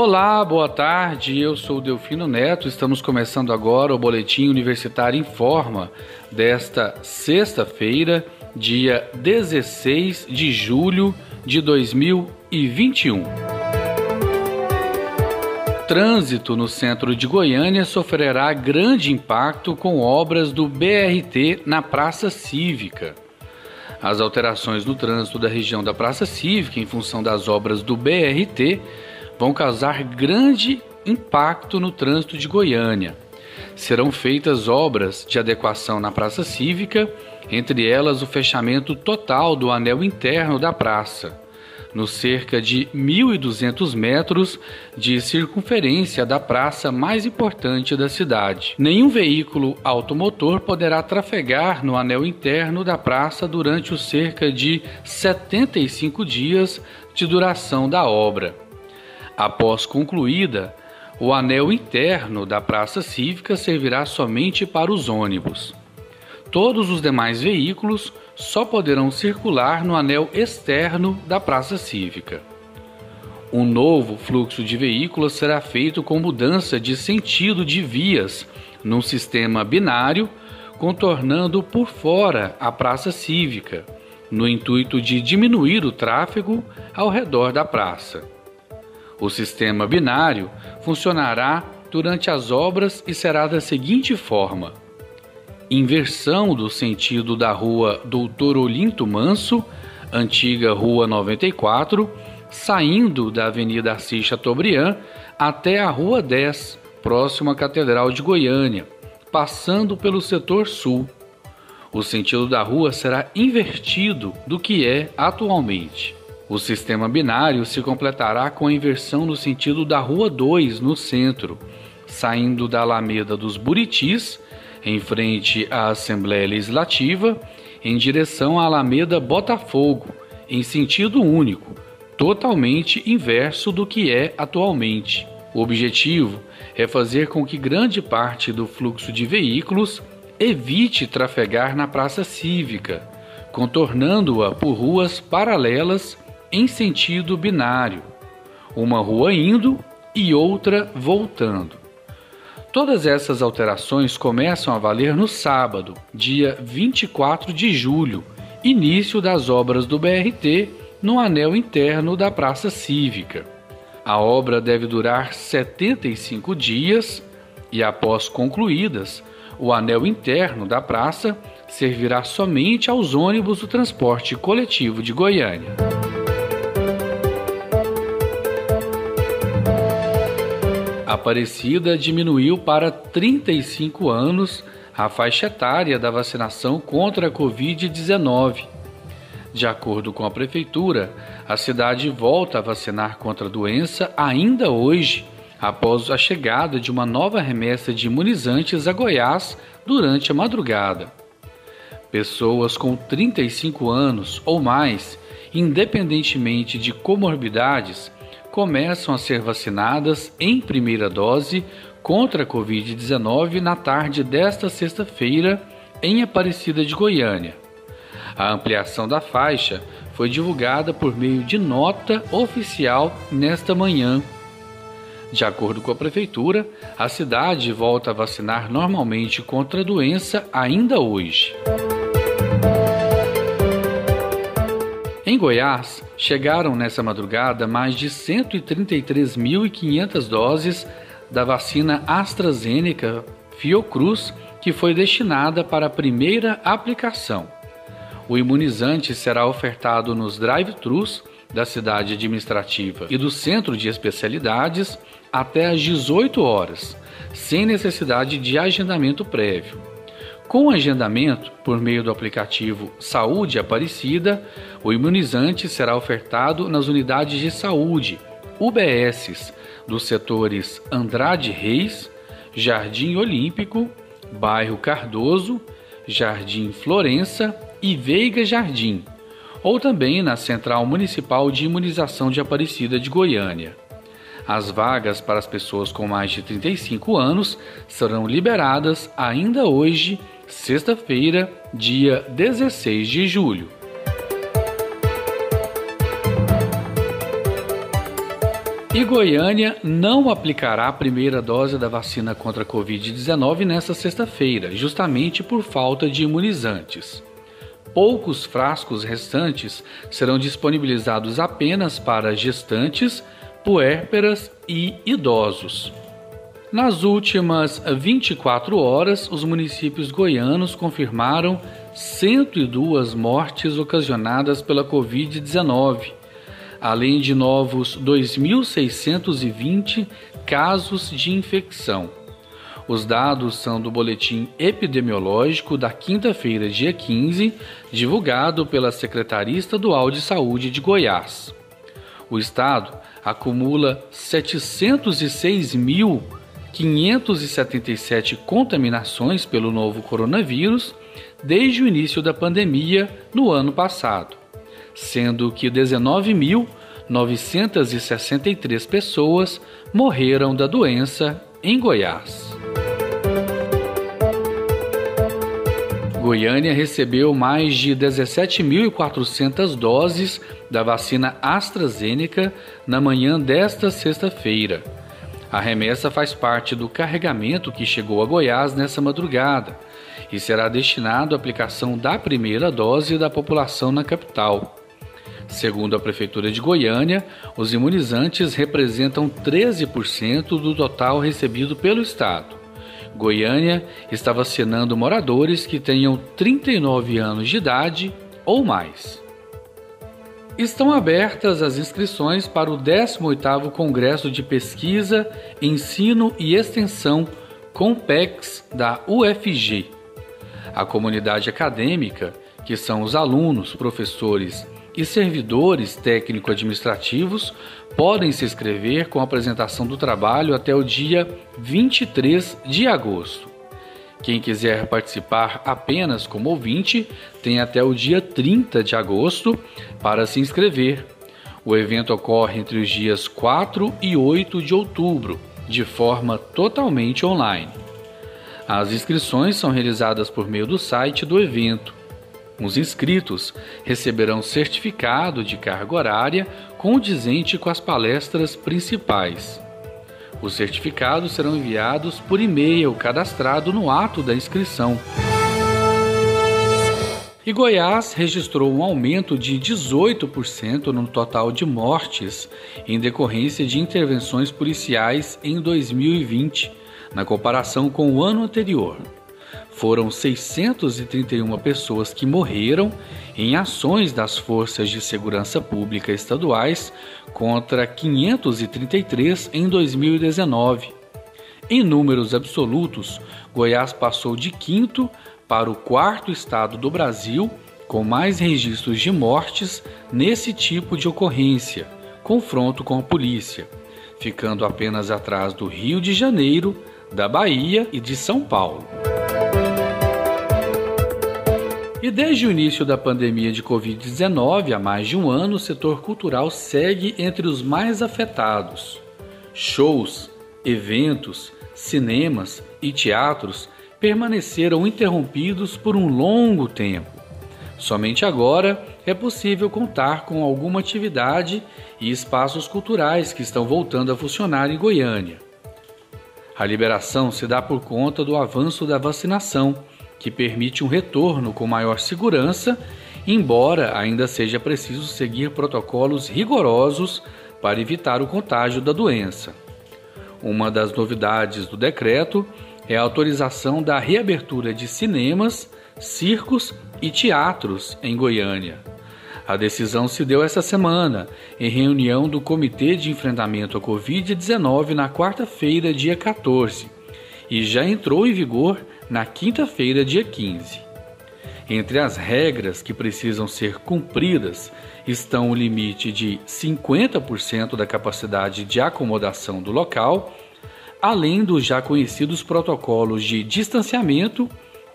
Olá, boa tarde. Eu sou Delfino Neto. Estamos começando agora o Boletim Universitário em Forma desta sexta-feira, dia 16 de julho de 2021. Trânsito no centro de Goiânia sofrerá grande impacto com obras do BRT na Praça Cívica. As alterações no trânsito da região da Praça Cívica, em função das obras do BRT, vão causar grande impacto no trânsito de Goiânia. Serão feitas obras de adequação na Praça Cívica, entre elas o fechamento total do anel interno da praça, nos cerca de 1.200 metros de circunferência da praça mais importante da cidade. Nenhum veículo automotor poderá trafegar no anel interno da praça durante os cerca de 75 dias de duração da obra. Após concluída, o anel interno da praça cívica servirá somente para os ônibus. Todos os demais veículos só poderão circular no anel externo da praça cívica. Um novo fluxo de veículos será feito com mudança de sentido de vias num sistema binário, contornando por fora a praça cívica, no intuito de diminuir o tráfego ao redor da praça. O sistema binário funcionará durante as obras e será da seguinte forma: inversão do sentido da rua Doutor Olinto Manso, antiga Rua 94, saindo da Avenida Assis Chateaubriand até a Rua 10, próxima à Catedral de Goiânia, passando pelo setor sul. O sentido da rua será invertido do que é atualmente. O sistema binário se completará com a inversão no sentido da Rua 2, no centro, saindo da Alameda dos Buritis, em frente à Assembleia Legislativa, em direção à Alameda Botafogo, em sentido único, totalmente inverso do que é atualmente. O objetivo é fazer com que grande parte do fluxo de veículos evite trafegar na praça cívica, contornando-a por ruas paralelas em sentido binário, uma rua indo e outra voltando. Todas essas alterações começam a valer no sábado, dia 24 de julho, início das obras do BRT no anel interno da Praça Cívica. A obra deve durar 75 dias e, após concluídas, o anel interno da praça servirá somente aos ônibus do transporte coletivo de Goiânia. Aparecida diminuiu para 35 anos a faixa etária da vacinação contra a Covid-19. De acordo com a Prefeitura, a cidade volta a vacinar contra a doença ainda hoje, após a chegada de uma nova remessa de imunizantes a Goiás durante a madrugada. Pessoas com 35 anos ou mais, independentemente de comorbidades, começam a ser vacinadas em primeira dose contra a Covid-19 na tarde desta sexta-feira em Aparecida de Goiânia. A ampliação da faixa foi divulgada por meio de nota oficial nesta manhã. De acordo com a Prefeitura, a cidade volta a vacinar normalmente contra a doença ainda hoje. Em Goiás, chegaram nessa madrugada mais de 133.500 doses da vacina AstraZeneca Fiocruz, que foi destinada para a primeira aplicação. O imunizante será ofertado nos drive-thrus da cidade administrativa e do centro de especialidades até às 18 horas, sem necessidade de agendamento prévio. Com agendamento por meio do aplicativo Saúde Aparecida, o imunizante será ofertado nas unidades de saúde UBSs dos setores Andrade Reis, Jardim Olímpico, Bairro Cardoso, Jardim Florença e Veiga Jardim, ou também na Central Municipal de Imunização de Aparecida de Goiânia. As vagas para as pessoas com mais de 35 anos serão liberadas ainda hoje sexta-feira, dia 16 de julho. E Goiânia não aplicará a primeira dose da vacina contra a Covid-19 nesta sexta-feira, justamente por falta de imunizantes. Poucos frascos restantes serão disponibilizados apenas para gestantes, puérperas e idosos. Nas últimas 24 horas, os municípios goianos confirmaram 102 mortes ocasionadas pela Covid-19, além de novos 2.620 casos de infecção. Os dados são do boletim epidemiológico da quinta-feira, dia 15, divulgado pela Secretaria Estadual de Saúde de Goiás. O estado acumula 706.577 contaminações pelo novo coronavírus desde o início da pandemia no ano passado, sendo que 19.963 pessoas morreram da doença em Goiás. Goiânia recebeu mais de 17.400 doses da vacina AstraZeneca na manhã desta sexta-feira. A remessa faz parte do carregamento que chegou a Goiás nessa madrugada e será destinado à aplicação da primeira dose da população na capital. Segundo a Prefeitura de Goiânia, os imunizantes representam 13% do total recebido pelo Estado. Goiânia está vacinando moradores que tenham 39 anos de idade ou mais. Estão abertas as inscrições para o 18º Congresso de Pesquisa, Ensino e Extensão Compex da UFG. A comunidade acadêmica, que são os alunos, professores e servidores técnico-administrativos, podem se inscrever com a apresentação do trabalho até o dia 23 de agosto. Quem quiser participar apenas como ouvinte tem até o dia 30 de agosto para se inscrever. O evento ocorre entre os dias 4 e 8 de outubro, de forma totalmente online. As inscrições são realizadas por meio do site do evento. Os inscritos receberão certificado de carga horária condizente com as palestras principais. Os certificados serão enviados por e-mail cadastrado no ato da inscrição. E Goiás registrou um aumento de 18% no total de mortes em decorrência de intervenções policiais em 2020, na comparação com o ano anterior. Foram 631 pessoas que morreram em ações das forças de segurança pública estaduais contra 533 em 2019. Em números absolutos, Goiás passou de quinto para o quarto estado do Brasil com mais registros de mortes nesse tipo de ocorrência, confronto com a polícia, ficando apenas atrás do Rio de Janeiro, da Bahia e de São Paulo. E desde o início da pandemia de Covid-19, há mais de um ano, o setor cultural segue entre os mais afetados. Shows, eventos, cinemas e teatros permaneceram interrompidos por um longo tempo. Somente agora é possível contar com alguma atividade e espaços culturais que estão voltando a funcionar em Goiânia. A liberação se dá por conta do avanço da vacinação que permite um retorno com maior segurança, embora ainda seja preciso seguir protocolos rigorosos para evitar o contágio da doença. Uma das novidades do decreto é a autorização da reabertura de cinemas, circos e teatros em Goiânia. A decisão se deu essa semana, em reunião do Comitê de Enfrentamento à Covid-19 na quarta-feira, dia 14, e já entrou em vigor na quinta-feira, dia 15. Entre as regras que precisam ser cumpridas estão o limite de 50% da capacidade de acomodação do local, além dos já conhecidos protocolos de distanciamento,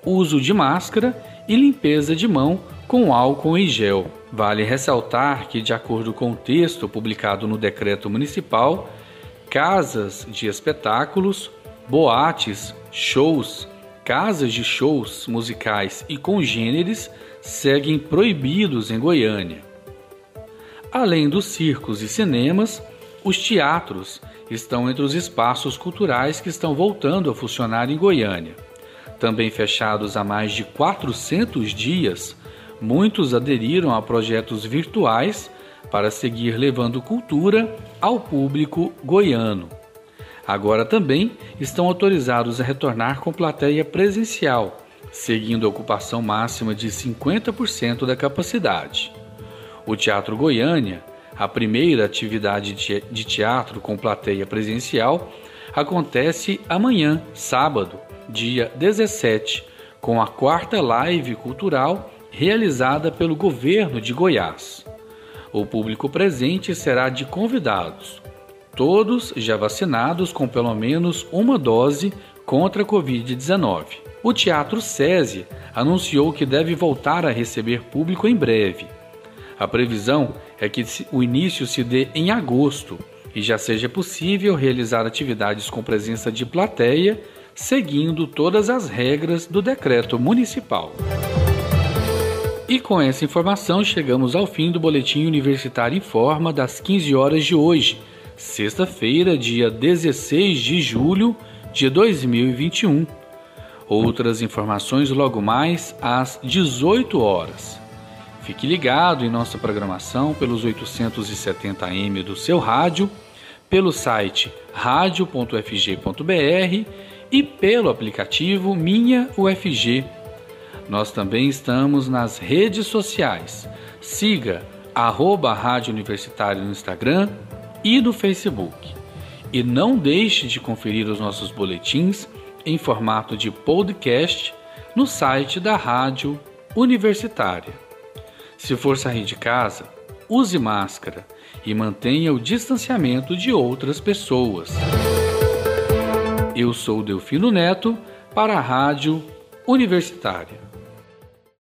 uso de máscara e limpeza de mão com álcool e gel. Vale ressaltar que, de acordo com o texto publicado no decreto municipal, casas de espetáculos, boates, shows, casas de shows musicais e congêneres seguem proibidos em Goiânia. Além dos circos e cinemas, os teatros estão entre os espaços culturais que estão voltando a funcionar em Goiânia. Também fechados há mais de 400 dias, muitos aderiram a projetos virtuais para seguir levando cultura ao público goiano. Agora também estão autorizados a retornar com plateia presencial, seguindo a ocupação máxima de 50% da capacidade. O Teatro Goiânia, a primeira atividade de teatro com plateia presencial, acontece amanhã, sábado, dia 17, com a quarta live cultural realizada pelo governo de Goiás. O público presente será de convidados, todos já vacinados com pelo menos uma dose contra a Covid-19. O Teatro SESI anunciou que deve voltar a receber público em breve. A previsão é que o início se dê em agosto e já seja possível realizar atividades com presença de plateia, seguindo todas as regras do decreto municipal. E com essa informação chegamos ao fim do Boletim Universitário em Forma das 15 horas de hoje, sexta-feira, dia 16 de julho de 2021. Outras informações logo mais às 18 horas. Fique ligado em nossa programação pelos 870m do seu rádio, pelo site radio.fg.br e pelo aplicativo Minha UFG nós também estamos nas redes sociais. Siga arroba Rádio Universitário no Instagram e no Facebook. E não deixe de conferir os nossos boletins em formato de podcast no site da Rádio Universitária. Se for sair de casa, use máscara e mantenha o distanciamento de outras pessoas. Eu sou Delfino Neto para a Rádio Universitária.